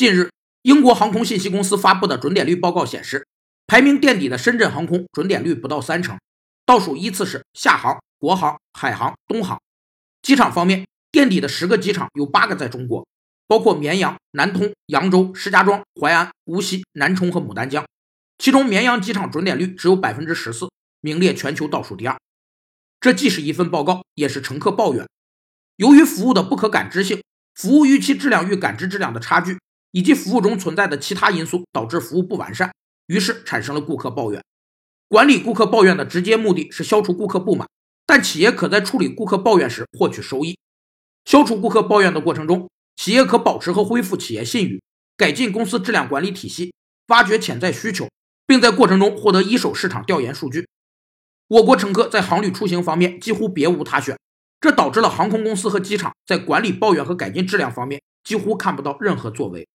近日，英国航空信息公司发布的准点率报告显示，排名垫底的深圳航空准点率不到三成，倒数依次是厦航、国航、海航、东航。机场方面，垫底的十个机场有八个在中国，包括绵阳、南通、扬州、石家庄、淮安、无锡、南充和牡丹江。其中，绵阳机场准点率只有百分之十四，名列全球倒数第二。这既是一份报告，也是乘客抱怨。由于服务的不可感知性，服务预期质量与感知质量的差距，以及服务中存在的其他因素，导致服务不完善，于是产生了顾客抱怨。管理顾客抱怨的直接目的是消除顾客不满，但企业可在处理顾客抱怨时获取收益。消除顾客抱怨的过程中，企业可保持和恢复企业信誉，改进公司质量管理体系，挖掘潜在需求，并在过程中获得一手市场调研数据。我国乘客在航旅出行方面几乎别无他选，这导致了航空公司和机场在管理抱怨和改进质量方面几乎看不到任何作为。